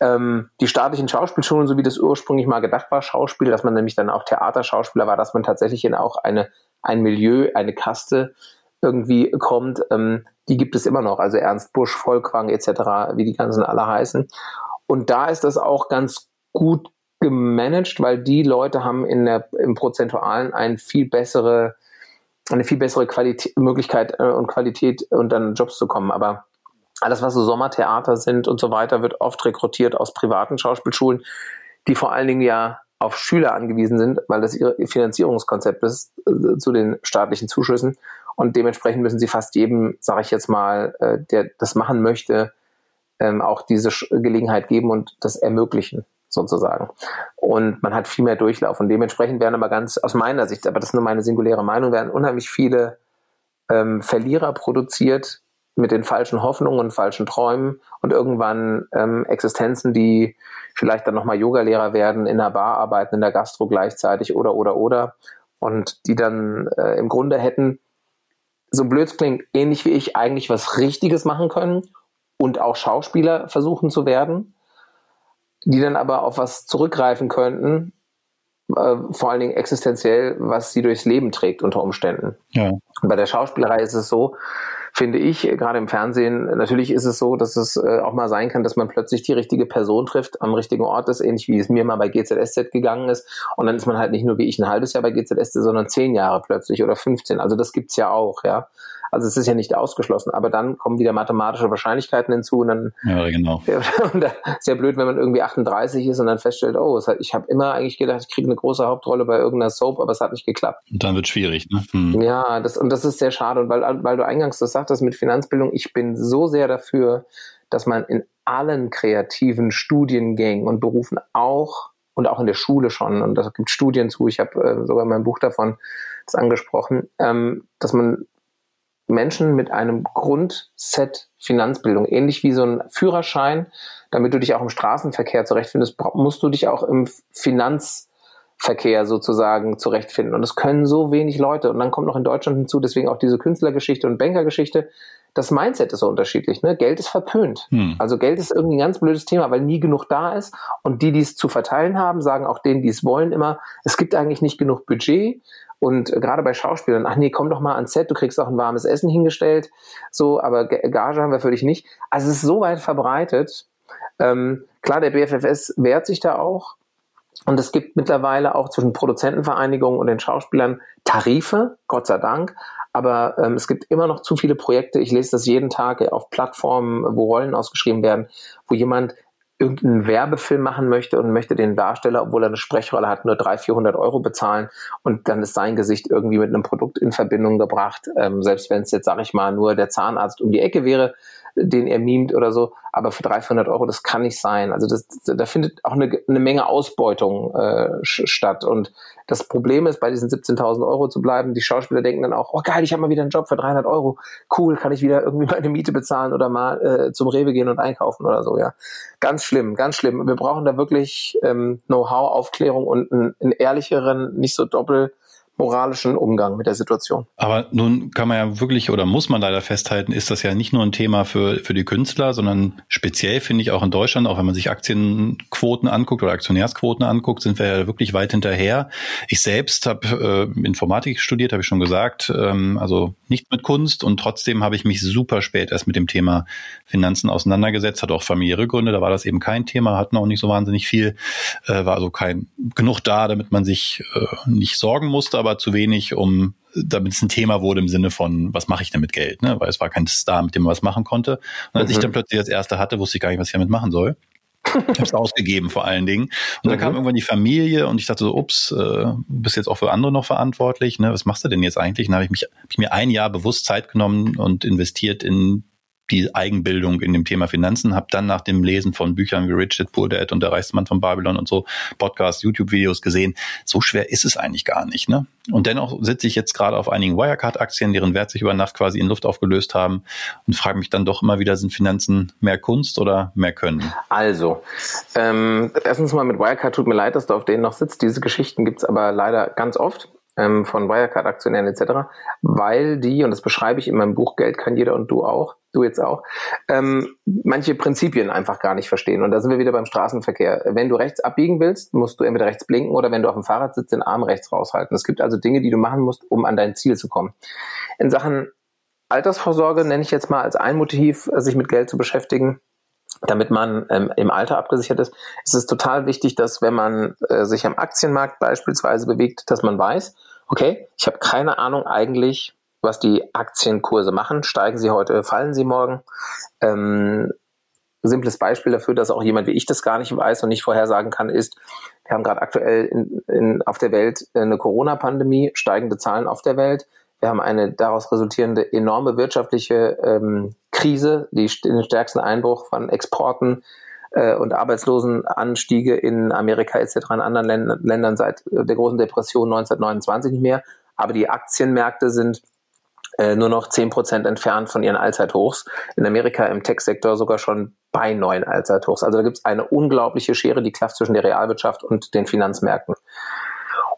Ähm, die staatlichen Schauspielschulen, so wie das ursprünglich mal gedacht war, Schauspiel, dass man nämlich dann auch Theaterschauspieler war, dass man tatsächlich in auch eine, ein Milieu, eine Kaste irgendwie kommt, ähm, die gibt es immer noch. Also Ernst Busch, Volkwang etc., wie die ganzen alle heißen. Und da ist das auch ganz gut gemanagt, weil die Leute haben in der, im Prozentualen ein viel bessere, eine viel bessere Qualität, Möglichkeit äh, und Qualität und dann Jobs zu kommen. Aber alles, was so Sommertheater sind und so weiter, wird oft rekrutiert aus privaten Schauspielschulen, die vor allen Dingen ja auf Schüler angewiesen sind, weil das ihr Finanzierungskonzept ist äh, zu den staatlichen Zuschüssen. Und dementsprechend müssen sie fast jedem, sage ich jetzt mal, äh, der das machen möchte, ähm, auch diese Gelegenheit geben und das ermöglichen sozusagen. Und man hat viel mehr Durchlauf. Und dementsprechend werden aber ganz, aus meiner Sicht, aber das ist nur meine singuläre Meinung, werden unheimlich viele ähm, Verlierer produziert mit den falschen Hoffnungen und falschen Träumen und irgendwann ähm, Existenzen, die vielleicht dann nochmal Yogalehrer werden, in der Bar arbeiten, in der Gastro gleichzeitig oder, oder, oder. Und die dann äh, im Grunde hätten so blöd klingt, ähnlich wie ich eigentlich was Richtiges machen können und auch Schauspieler versuchen zu werden, die dann aber auf was zurückgreifen könnten, äh, vor allen Dingen existenziell, was sie durchs Leben trägt unter Umständen. Ja. Bei der Schauspielerei ist es so, finde ich, gerade im Fernsehen, natürlich ist es so, dass es äh, auch mal sein kann, dass man plötzlich die richtige Person trifft, am richtigen Ort ist, ähnlich wie es mir mal bei GZSZ gegangen ist. Und dann ist man halt nicht nur wie ich ein halbes Jahr bei GZSZ, sondern zehn Jahre plötzlich oder 15. Also das gibt's ja auch, ja. Also es ist ja nicht ausgeschlossen, aber dann kommen wieder mathematische Wahrscheinlichkeiten hinzu und dann ja, genau. (laughs) und da ist ja blöd, wenn man irgendwie 38 ist und dann feststellt, oh, hat, ich habe immer eigentlich gedacht, ich kriege eine große Hauptrolle bei irgendeiner Soap, aber es hat nicht geklappt. Und dann wird schwierig, ne? Hm. Ja, das und das ist sehr schade und weil weil du eingangs das sagtest mit Finanzbildung, ich bin so sehr dafür, dass man in allen kreativen Studiengängen und Berufen auch und auch in der Schule schon, und da gibt Studien zu, ich habe äh, sogar mein Buch davon das angesprochen, ähm, dass man Menschen mit einem Grundset Finanzbildung, ähnlich wie so ein Führerschein, damit du dich auch im Straßenverkehr zurechtfindest, musst du dich auch im Finanz Verkehr sozusagen zurechtfinden. Und das können so wenig Leute. Und dann kommt noch in Deutschland hinzu, deswegen auch diese Künstlergeschichte und Bankergeschichte. Das Mindset ist so unterschiedlich. Ne? Geld ist verpönt. Hm. Also Geld ist irgendwie ein ganz blödes Thema, weil nie genug da ist. Und die, die es zu verteilen haben, sagen auch denen, die es wollen, immer, es gibt eigentlich nicht genug Budget. Und äh, gerade bei Schauspielern, ach nee, komm doch mal ans Set, du kriegst auch ein warmes Essen hingestellt. So, aber Gage haben wir für dich nicht. Also es ist so weit verbreitet. Ähm, klar, der BFFS wehrt sich da auch. Und es gibt mittlerweile auch zwischen Produzentenvereinigungen und den Schauspielern Tarife, Gott sei Dank. Aber ähm, es gibt immer noch zu viele Projekte. Ich lese das jeden Tag auf Plattformen, wo Rollen ausgeschrieben werden, wo jemand irgendeinen Werbefilm machen möchte und möchte den Darsteller, obwohl er eine Sprechrolle hat, nur 300, 400 Euro bezahlen und dann ist sein Gesicht irgendwie mit einem Produkt in Verbindung gebracht. Ähm, selbst wenn es jetzt, sag ich mal, nur der Zahnarzt um die Ecke wäre, den er mimt oder so, aber für 300 Euro, das kann nicht sein. Also das, da findet auch eine, eine Menge Ausbeutung äh, statt. Und das Problem ist, bei diesen 17.000 Euro zu bleiben, die Schauspieler denken dann auch, oh geil, ich habe mal wieder einen Job für 300 Euro, cool, kann ich wieder irgendwie (laughs) meine Miete bezahlen oder mal äh, zum Rewe gehen und einkaufen oder so, ja. Ganz schlimm, ganz schlimm. Wir brauchen da wirklich ähm, Know-how, Aufklärung und einen, einen ehrlicheren, nicht so doppel moralischen Umgang mit der Situation. Aber nun kann man ja wirklich oder muss man leider festhalten, ist das ja nicht nur ein Thema für, für die Künstler, sondern speziell finde ich auch in Deutschland, auch wenn man sich Aktienquoten anguckt oder Aktionärsquoten anguckt, sind wir ja wirklich weit hinterher. Ich selbst habe äh, Informatik studiert, habe ich schon gesagt, ähm, also nicht mit Kunst und trotzdem habe ich mich super spät erst mit dem Thema Finanzen auseinandergesetzt, hat auch familiäre Gründe, da war das eben kein Thema, hatten auch nicht so wahnsinnig viel, äh, war also kein genug da, damit man sich äh, nicht sorgen musste, aber aber zu wenig, um damit es ein Thema wurde im Sinne von, was mache ich denn mit Geld? Ne? Weil es war kein Star, mit dem man was machen konnte. Und als mhm. ich dann plötzlich das erste hatte, wusste ich gar nicht, was ich damit machen soll. Ich habe es ausgegeben vor allen Dingen. Und mhm. dann kam irgendwann die Familie und ich dachte so, ups, äh, bist jetzt auch für andere noch verantwortlich. Ne? Was machst du denn jetzt eigentlich? Und dann habe ich mich hab ich mir ein Jahr bewusst Zeit genommen und investiert in die Eigenbildung in dem Thema Finanzen, habe dann nach dem Lesen von Büchern wie Richard Poor Dad und der Reichsmann von Babylon und so Podcasts, YouTube-Videos gesehen, so schwer ist es eigentlich gar nicht. Ne? Und dennoch sitze ich jetzt gerade auf einigen Wirecard-Aktien, deren Wert sich über Nacht quasi in Luft aufgelöst haben und frage mich dann doch immer wieder, sind Finanzen mehr Kunst oder mehr Können? Also, ähm, erstens mal mit Wirecard tut mir leid, dass du auf denen noch sitzt. Diese Geschichten gibt's aber leider ganz oft ähm, von Wirecard-Aktionären etc., weil die, und das beschreibe ich in meinem Buch Geld kann jeder und du auch, du jetzt auch, ähm, manche Prinzipien einfach gar nicht verstehen. Und da sind wir wieder beim Straßenverkehr. Wenn du rechts abbiegen willst, musst du entweder rechts blinken oder wenn du auf dem Fahrrad sitzt, den Arm rechts raushalten. Es gibt also Dinge, die du machen musst, um an dein Ziel zu kommen. In Sachen Altersvorsorge nenne ich jetzt mal als ein Motiv, sich mit Geld zu beschäftigen, damit man ähm, im Alter abgesichert ist, ist es total wichtig, dass wenn man äh, sich am Aktienmarkt beispielsweise bewegt, dass man weiß, okay, ich habe keine Ahnung eigentlich, was die Aktienkurse machen. Steigen sie heute, fallen sie morgen? Ähm, simples Beispiel dafür, dass auch jemand wie ich das gar nicht weiß und nicht vorhersagen kann, ist, wir haben gerade aktuell in, in, auf der Welt eine Corona-Pandemie, steigende Zahlen auf der Welt. Wir haben eine daraus resultierende enorme wirtschaftliche ähm, Krise, die, den stärksten Einbruch von Exporten äh, und Arbeitslosenanstiege in Amerika etc. in anderen Ländern, Ländern seit der großen Depression 1929 nicht mehr. Aber die Aktienmärkte sind äh, nur noch zehn Prozent entfernt von ihren Allzeithochs. In Amerika im Tech-Sektor sogar schon bei neuen Allzeithochs. Also da gibt es eine unglaubliche Schere, die klafft zwischen der Realwirtschaft und den Finanzmärkten.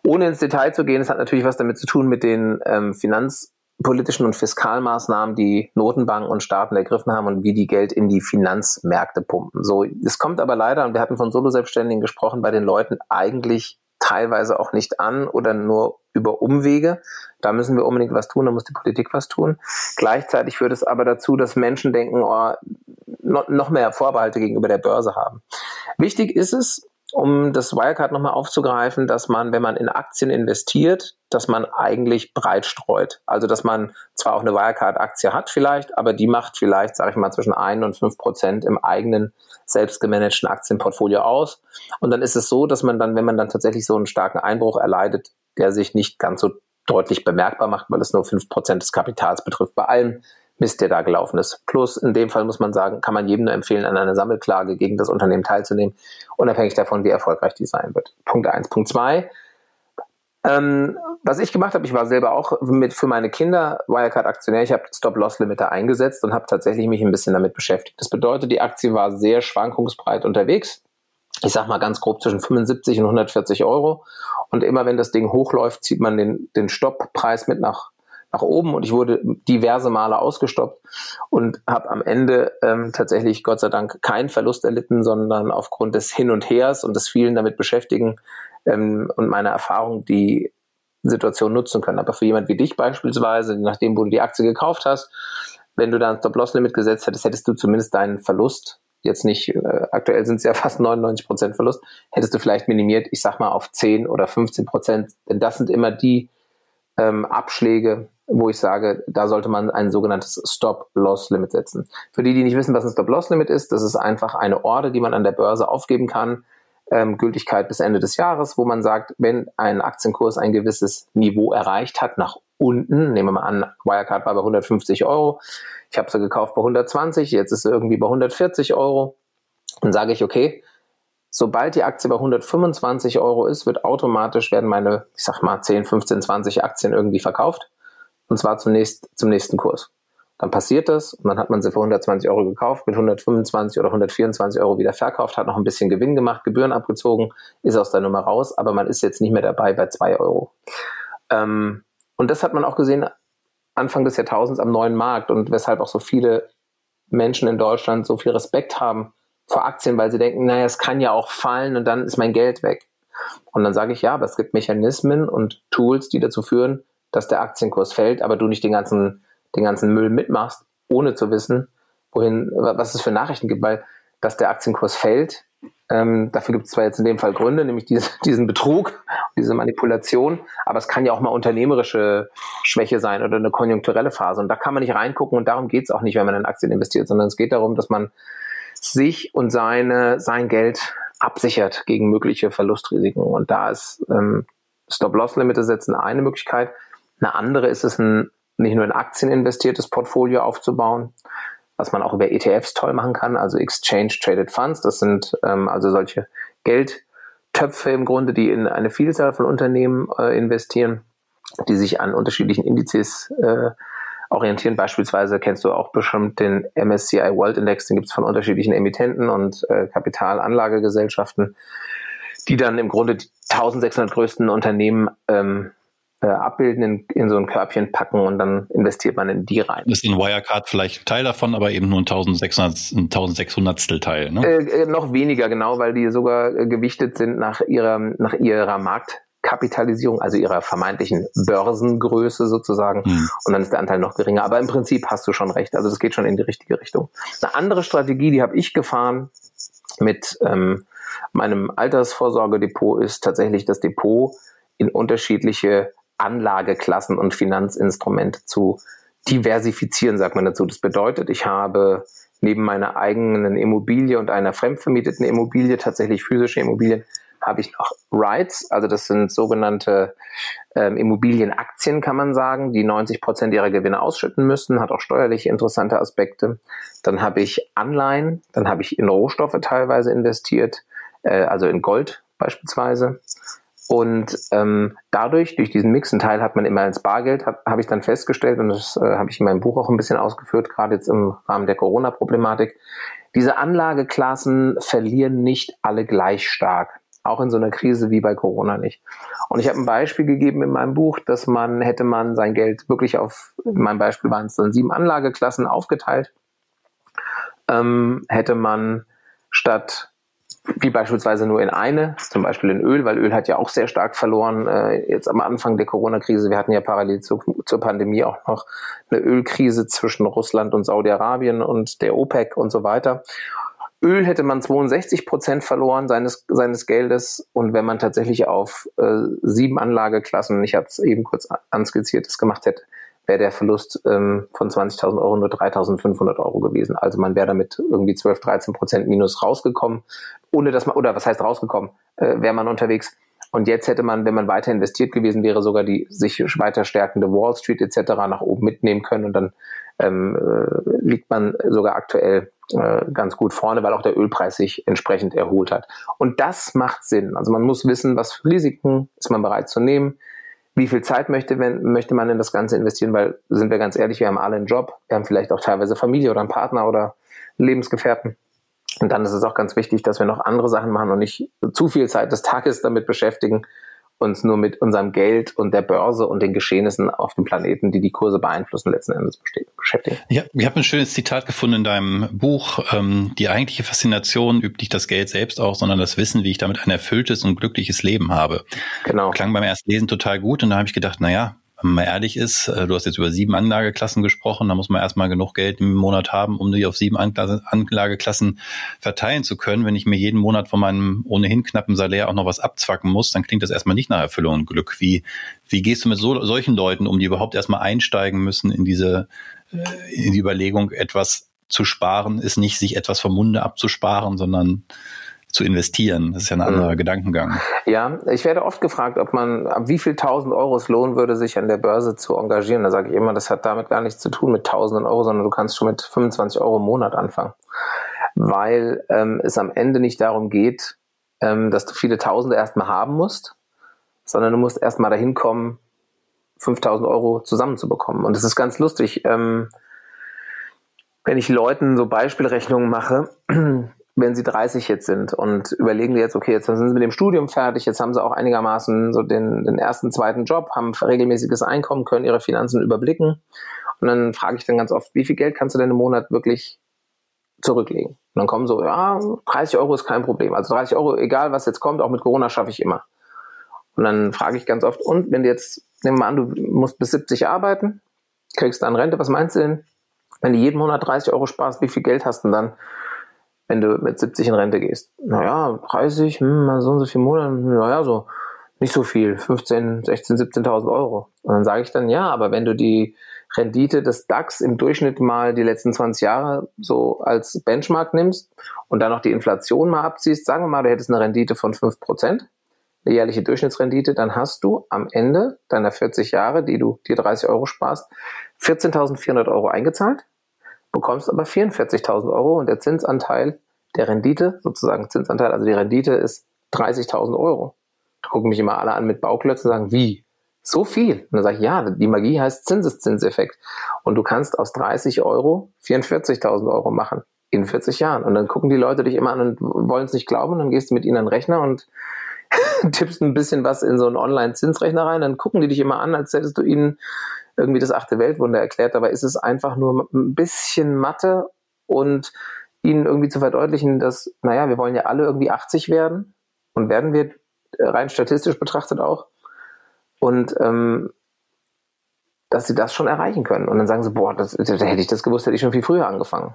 Ohne ins Detail zu gehen, es hat natürlich was damit zu tun mit den ähm, Finanz politischen und Fiskalmaßnahmen, die Notenbanken und Staaten ergriffen haben und wie die Geld in die Finanzmärkte pumpen. So, es kommt aber leider, und wir hatten von Solo-Selbstständigen gesprochen, bei den Leuten eigentlich teilweise auch nicht an oder nur über Umwege. Da müssen wir unbedingt was tun, da muss die Politik was tun. Gleichzeitig führt es aber dazu, dass Menschen denken, oh, noch mehr Vorbehalte gegenüber der Börse haben. Wichtig ist es, um das Wirecard nochmal aufzugreifen, dass man, wenn man in Aktien investiert, dass man eigentlich breit streut. Also, dass man zwar auch eine Wirecard-Aktie hat vielleicht, aber die macht vielleicht, sage ich mal, zwischen ein und fünf Prozent im eigenen selbst gemanagten Aktienportfolio aus. Und dann ist es so, dass man dann, wenn man dann tatsächlich so einen starken Einbruch erleidet, der sich nicht ganz so deutlich bemerkbar macht, weil es nur fünf Prozent des Kapitals betrifft, bei allem Mist, der da gelaufen ist. Plus, in dem Fall muss man sagen, kann man jedem nur empfehlen, an einer Sammelklage gegen das Unternehmen teilzunehmen, unabhängig davon, wie erfolgreich die sein wird. Punkt eins. Punkt zwei. Ähm, was ich gemacht habe, ich war selber auch mit für meine Kinder Wirecard-Aktionär. Ich habe Stop-Loss-Limiter eingesetzt und habe tatsächlich mich ein bisschen damit beschäftigt. Das bedeutet, die Aktie war sehr schwankungsbreit unterwegs. Ich sag mal ganz grob zwischen 75 und 140 Euro. Und immer wenn das Ding hochläuft, zieht man den, den Stopppreis mit nach, nach oben und ich wurde diverse Male ausgestoppt und habe am Ende ähm, tatsächlich Gott sei Dank keinen Verlust erlitten, sondern aufgrund des Hin und Hers und des vielen damit beschäftigen ähm, und meiner Erfahrung die Situation nutzen können. Aber für jemand wie dich beispielsweise, nachdem du die Aktie gekauft hast, wenn du da ein Stop-Loss-Limit gesetzt hättest, hättest du zumindest deinen Verlust, jetzt nicht, äh, aktuell sind es ja fast 99 Prozent Verlust, hättest du vielleicht minimiert, ich sag mal auf 10 oder 15 Prozent. Denn das sind immer die ähm, Abschläge, wo ich sage, da sollte man ein sogenanntes Stop-Loss-Limit setzen. Für die, die nicht wissen, was ein Stop-Loss-Limit ist, das ist einfach eine Order, die man an der Börse aufgeben kann, ähm, Gültigkeit bis Ende des Jahres, wo man sagt, wenn ein Aktienkurs ein gewisses Niveau erreicht hat, nach unten, nehmen wir mal an, Wirecard war bei 150 Euro, ich habe sie gekauft bei 120, jetzt ist sie irgendwie bei 140 Euro, dann sage ich, okay, sobald die Aktie bei 125 Euro ist, wird automatisch werden meine, ich sag mal, 10, 15, 20 Aktien irgendwie verkauft und zwar zum, nächst, zum nächsten Kurs. Dann passiert das und dann hat man sie für 120 Euro gekauft, mit 125 oder 124 Euro wieder verkauft, hat noch ein bisschen Gewinn gemacht, Gebühren abgezogen, ist aus der Nummer raus, aber man ist jetzt nicht mehr dabei bei 2 Euro. Ähm, und das hat man auch gesehen Anfang des Jahrtausends am neuen Markt und weshalb auch so viele Menschen in Deutschland so viel Respekt haben vor Aktien, weil sie denken, naja, es kann ja auch fallen und dann ist mein Geld weg. Und dann sage ich, ja, aber es gibt Mechanismen und Tools, die dazu führen, dass der Aktienkurs fällt, aber du nicht den ganzen, den ganzen Müll mitmachst, ohne zu wissen, wohin, was es für Nachrichten gibt, weil dass der Aktienkurs fällt, ähm, dafür gibt es zwar jetzt in dem Fall Gründe, nämlich diese, (laughs) diesen Betrug, diese Manipulation, aber es kann ja auch mal unternehmerische Schwäche sein oder eine konjunkturelle Phase. Und da kann man nicht reingucken und darum geht es auch nicht, wenn man in Aktien investiert, sondern es geht darum, dass man sich und seine, sein Geld absichert gegen mögliche Verlustrisiken. Und da ist ähm, Stop-Loss-Limite setzen eine Möglichkeit. Eine andere ist es, ein, nicht nur in Aktien investiertes Portfolio aufzubauen, was man auch über ETFs toll machen kann, also Exchange Traded Funds. Das sind ähm, also solche Geldtöpfe im Grunde, die in eine Vielzahl von Unternehmen äh, investieren, die sich an unterschiedlichen Indizes äh, orientieren. Beispielsweise kennst du auch bestimmt den MSCI World Index, den gibt es von unterschiedlichen Emittenten und äh, Kapitalanlagegesellschaften, die dann im Grunde die 1600 größten Unternehmen ähm, äh, abbilden, in, in so ein Körbchen packen und dann investiert man in die rein. Ist in Wirecard vielleicht ein Teil davon, aber eben nur ein 1600, ein 1600 Teil, ne? Äh, äh, noch weniger, genau, weil die sogar äh, gewichtet sind nach ihrer, nach ihrer Marktkapitalisierung, also ihrer vermeintlichen Börsengröße sozusagen. Hm. Und dann ist der Anteil noch geringer. Aber im Prinzip hast du schon recht. Also das geht schon in die richtige Richtung. Eine andere Strategie, die habe ich gefahren mit ähm, meinem Altersvorsorgedepot, ist tatsächlich das Depot in unterschiedliche Anlageklassen und Finanzinstrumente zu diversifizieren, sagt man dazu. Das bedeutet, ich habe neben meiner eigenen Immobilie und einer fremdvermieteten Immobilie, tatsächlich physische Immobilien, habe ich noch Rights, also das sind sogenannte ähm, Immobilienaktien, kann man sagen, die 90 Prozent ihrer Gewinne ausschütten müssen, hat auch steuerlich interessante Aspekte. Dann habe ich Anleihen, dann habe ich in Rohstoffe teilweise investiert, äh, also in Gold beispielsweise. Und ähm, dadurch, durch diesen Mixenteil hat man immer ins Bargeld, habe hab ich dann festgestellt, und das äh, habe ich in meinem Buch auch ein bisschen ausgeführt, gerade jetzt im Rahmen der Corona-Problematik, diese Anlageklassen verlieren nicht alle gleich stark. Auch in so einer Krise wie bei Corona nicht. Und ich habe ein Beispiel gegeben in meinem Buch, dass man, hätte man sein Geld wirklich auf, in meinem Beispiel waren es dann sieben Anlageklassen aufgeteilt, ähm, hätte man statt wie beispielsweise nur in eine, zum Beispiel in Öl, weil Öl hat ja auch sehr stark verloren. Äh, jetzt am Anfang der Corona-Krise, wir hatten ja parallel zu, zur Pandemie auch noch eine Ölkrise zwischen Russland und Saudi-Arabien und der OPEC und so weiter. Öl hätte man 62 Prozent verloren seines, seines Geldes und wenn man tatsächlich auf äh, sieben Anlageklassen, ich habe es eben kurz anskizziert, das gemacht hätte, wäre der Verlust ähm, von 20.000 Euro nur 3.500 Euro gewesen. Also man wäre damit irgendwie 12, 13 Prozent minus rausgekommen, ohne dass man, oder was heißt rausgekommen, äh, wäre man unterwegs. Und jetzt hätte man, wenn man weiter investiert gewesen wäre, sogar die sich weiter stärkende Wall Street etc. nach oben mitnehmen können und dann ähm, äh, liegt man sogar aktuell äh, ganz gut vorne, weil auch der Ölpreis sich entsprechend erholt hat. Und das macht Sinn. Also man muss wissen, was für Risiken ist man bereit zu nehmen, wie viel Zeit möchte, wenn, möchte man in das Ganze investieren, weil, sind wir ganz ehrlich, wir haben alle einen Job, wir haben vielleicht auch teilweise Familie oder einen Partner oder Lebensgefährten. Und dann ist es auch ganz wichtig, dass wir noch andere Sachen machen und nicht zu viel Zeit des Tages damit beschäftigen, uns nur mit unserem Geld und der Börse und den Geschehnissen auf dem Planeten, die die Kurse beeinflussen, letzten Endes beschäftigen. Ja, ich habe ein schönes Zitat gefunden in deinem Buch. Ähm, die eigentliche Faszination übt nicht das Geld selbst aus, sondern das Wissen, wie ich damit ein erfülltes und glückliches Leben habe. Genau. Klang beim ersten Lesen total gut und da habe ich gedacht, na ja, wenn man ehrlich ist, äh, du hast jetzt über sieben Anlageklassen gesprochen, da muss man erstmal genug Geld im Monat haben, um die auf sieben Anlageklassen verteilen zu können. Wenn ich mir jeden Monat von meinem ohnehin knappen Salär auch noch was abzwacken muss, dann klingt das erstmal nicht nach Erfüllung und Glück. Wie, wie gehst du mit so, solchen Leuten um, die überhaupt erstmal einsteigen müssen in diese, äh, in die Überlegung, etwas zu sparen, ist nicht sich etwas vom Munde abzusparen, sondern zu investieren. Das ist ja ein anderer mhm. Gedankengang. Ja, ich werde oft gefragt, ob man, ab wie viel tausend Euro es lohnen würde, sich an der Börse zu engagieren. Da sage ich immer, das hat damit gar nichts zu tun mit tausenden Euro, sondern du kannst schon mit 25 Euro im Monat anfangen. Weil ähm, es am Ende nicht darum geht, ähm, dass du viele Tausende erstmal haben musst, sondern du musst erstmal dahin kommen, 5000 Euro zusammenzubekommen. Und es ist ganz lustig, ähm, wenn ich Leuten so Beispielrechnungen mache, (clears throat) wenn sie 30 jetzt sind und überlegen jetzt, okay, jetzt sind sie mit dem Studium fertig, jetzt haben sie auch einigermaßen so den, den ersten, zweiten Job, haben regelmäßiges Einkommen, können ihre Finanzen überblicken. Und dann frage ich dann ganz oft, wie viel Geld kannst du denn im Monat wirklich zurücklegen? Und dann kommen so, ja, 30 Euro ist kein Problem. Also 30 Euro, egal was jetzt kommt, auch mit Corona schaffe ich immer. Und dann frage ich ganz oft, und wenn du jetzt, nehmen wir an, du musst bis 70 arbeiten, kriegst dann Rente, was meinst du denn? Wenn du jeden Monat 30 Euro sparst, wie viel Geld hast du denn dann? Wenn du mit 70 in Rente gehst. Naja, 30, hm, so und so viele Monate, naja, so nicht so viel, 15, 16, 17.000 Euro. Und dann sage ich dann, ja, aber wenn du die Rendite des DAX im Durchschnitt mal die letzten 20 Jahre so als Benchmark nimmst und dann noch die Inflation mal abziehst, sagen wir mal, du hättest eine Rendite von 5%, eine jährliche Durchschnittsrendite, dann hast du am Ende deiner 40 Jahre, die du dir 30 Euro sparst, 14.400 Euro eingezahlt bekommst aber 44.000 Euro und der Zinsanteil der Rendite, sozusagen Zinsanteil, also die Rendite ist 30.000 Euro. Da gucken mich immer alle an mit Bauklötzen und sagen, wie? So viel? Und dann sage ich, ja, die Magie heißt Zinseszinseffekt. Und du kannst aus 30 Euro 44.000 Euro machen in 40 Jahren. Und dann gucken die Leute dich immer an und wollen es nicht glauben. Und dann gehst du mit ihnen an den Rechner und (laughs) tippst ein bisschen was in so einen Online-Zinsrechner rein. Dann gucken die dich immer an, als hättest du ihnen irgendwie das achte Weltwunder erklärt. Dabei ist es einfach nur ein bisschen Mathe und ihnen irgendwie zu verdeutlichen, dass, naja, wir wollen ja alle irgendwie 80 werden und werden wir äh, rein statistisch betrachtet auch. Und ähm, dass sie das schon erreichen können. Und dann sagen sie, boah, das, hätte ich das gewusst, hätte ich schon viel früher angefangen.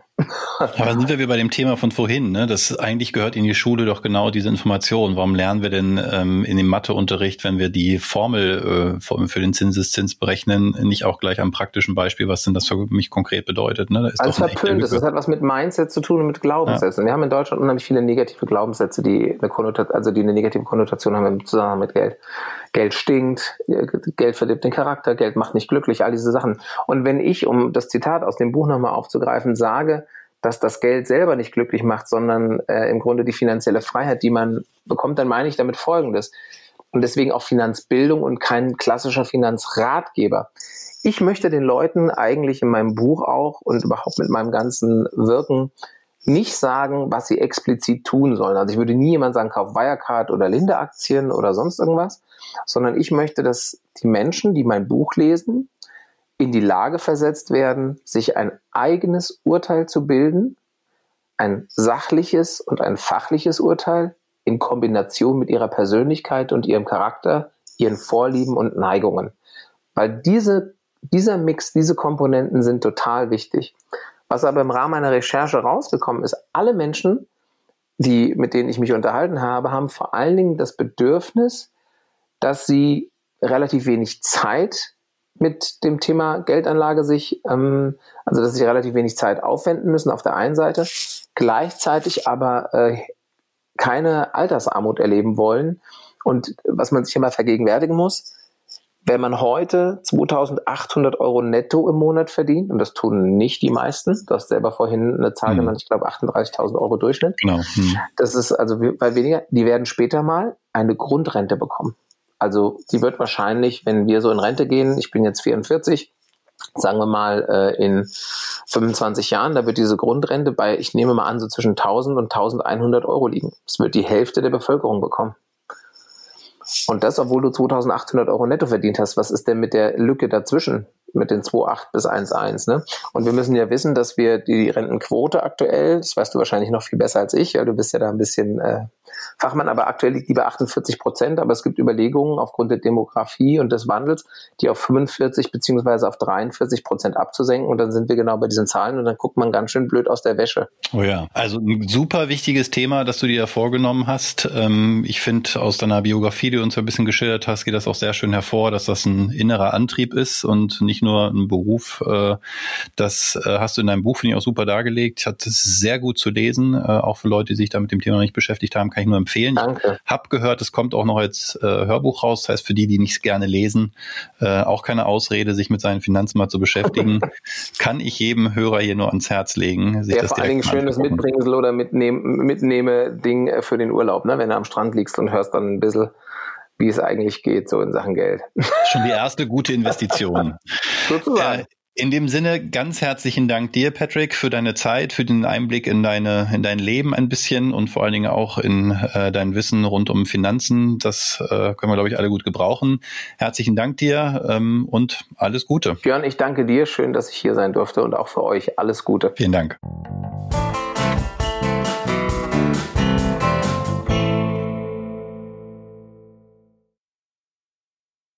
Aber sind wir wieder bei dem Thema von vorhin, ne? Das eigentlich gehört in die Schule doch genau diese Information. Warum lernen wir denn ähm, in dem Matheunterricht, wenn wir die Formel äh, für den Zinseszins berechnen, nicht auch gleich am praktischen Beispiel, was denn das für mich konkret bedeutet? Ne? Da ist also verpönt. Das hat was mit Mindset zu tun und mit Glaubenssätzen. Ja. Wir haben in Deutschland unheimlich viele negative Glaubenssätze, die eine Konnotation, also die eine negative Konnotation haben im Zusammenhang mit Geld. Geld stinkt, Geld verdirbt den Charakter, Geld macht nicht glücklich, all diese Sachen. Und wenn ich, um das Zitat aus dem Buch nochmal aufzugreifen, sage, dass das Geld selber nicht glücklich macht, sondern äh, im Grunde die finanzielle Freiheit, die man bekommt, dann meine ich damit Folgendes. Und deswegen auch Finanzbildung und kein klassischer Finanzratgeber. Ich möchte den Leuten eigentlich in meinem Buch auch und überhaupt mit meinem ganzen Wirken nicht sagen, was sie explizit tun sollen. Also ich würde nie jemand sagen, kauf Wirecard oder Linde-Aktien oder sonst irgendwas, sondern ich möchte, dass die Menschen, die mein Buch lesen, in die Lage versetzt werden, sich ein eigenes Urteil zu bilden, ein sachliches und ein fachliches Urteil in Kombination mit ihrer Persönlichkeit und ihrem Charakter, ihren Vorlieben und Neigungen. Weil diese, dieser Mix, diese Komponenten sind total wichtig. Was aber im Rahmen meiner Recherche rausgekommen ist, alle Menschen, die, mit denen ich mich unterhalten habe, haben vor allen Dingen das Bedürfnis, dass sie relativ wenig Zeit mit dem Thema Geldanlage sich, ähm, also dass sie relativ wenig Zeit aufwenden müssen auf der einen Seite, gleichzeitig aber äh, keine Altersarmut erleben wollen. Und was man sich immer vergegenwärtigen muss, wenn man heute 2800 Euro netto im Monat verdient, und das tun nicht die meisten, du hast selber vorhin eine Zahl mhm. genannt, ich glaube 38.000 Euro Durchschnitt. Genau. Mhm. Das ist also bei weniger, die werden später mal eine Grundrente bekommen. Also die wird wahrscheinlich, wenn wir so in Rente gehen, ich bin jetzt 44, sagen wir mal äh, in 25 Jahren, da wird diese Grundrente bei, ich nehme mal an, so zwischen 1000 und 1100 Euro liegen. Das wird die Hälfte der Bevölkerung bekommen. Und das, obwohl du 2800 Euro netto verdient hast. Was ist denn mit der Lücke dazwischen? Mit den 2,8 bis 1,1, ne? Und wir müssen ja wissen, dass wir die Rentenquote aktuell, das weißt du wahrscheinlich noch viel besser als ich, weil du bist ja da ein bisschen äh, Fachmann, aber aktuell liegt die bei 48 Prozent. Aber es gibt Überlegungen aufgrund der Demografie und des Wandels, die auf 45 beziehungsweise auf 43 Prozent abzusenken. Und dann sind wir genau bei diesen Zahlen und dann guckt man ganz schön blöd aus der Wäsche. Oh ja, also ein super wichtiges Thema, das du dir vorgenommen hast. Ähm, ich finde aus deiner Biografie, die du uns ein bisschen geschildert hast, geht das auch sehr schön hervor, dass das ein innerer Antrieb ist und nicht nur ein Beruf. Äh, das äh, hast du in deinem Buch, finde ich, auch super dargelegt. Hatte es sehr gut zu lesen, äh, auch für Leute, die sich da mit dem Thema noch nicht beschäftigt haben, kann ich nur empfehlen. Danke. Ich habe gehört, es kommt auch noch als äh, Hörbuch raus. Das heißt, für die, die nicht gerne lesen, äh, auch keine Ausrede, sich mit seinen Finanzen mal zu beschäftigen. (laughs) Kann ich jedem Hörer hier nur ans Herz legen. Sich ja, das vor allen Dingen schönes Mitbringsel oder mitnehm, mitnehme Ding äh, für den Urlaub, ne? wenn du am Strand liegst und hörst dann ein bisschen wie es eigentlich geht, so in Sachen Geld. Schon die (laughs) erste gute Investition. Sozusagen. Äh, in dem Sinne ganz herzlichen Dank dir, Patrick, für deine Zeit, für den Einblick in deine in dein Leben ein bisschen und vor allen Dingen auch in äh, dein Wissen rund um Finanzen. Das äh, können wir, glaube ich, alle gut gebrauchen. Herzlichen Dank dir ähm, und alles Gute. Björn, ich danke dir. Schön, dass ich hier sein durfte und auch für euch alles Gute. Vielen Dank.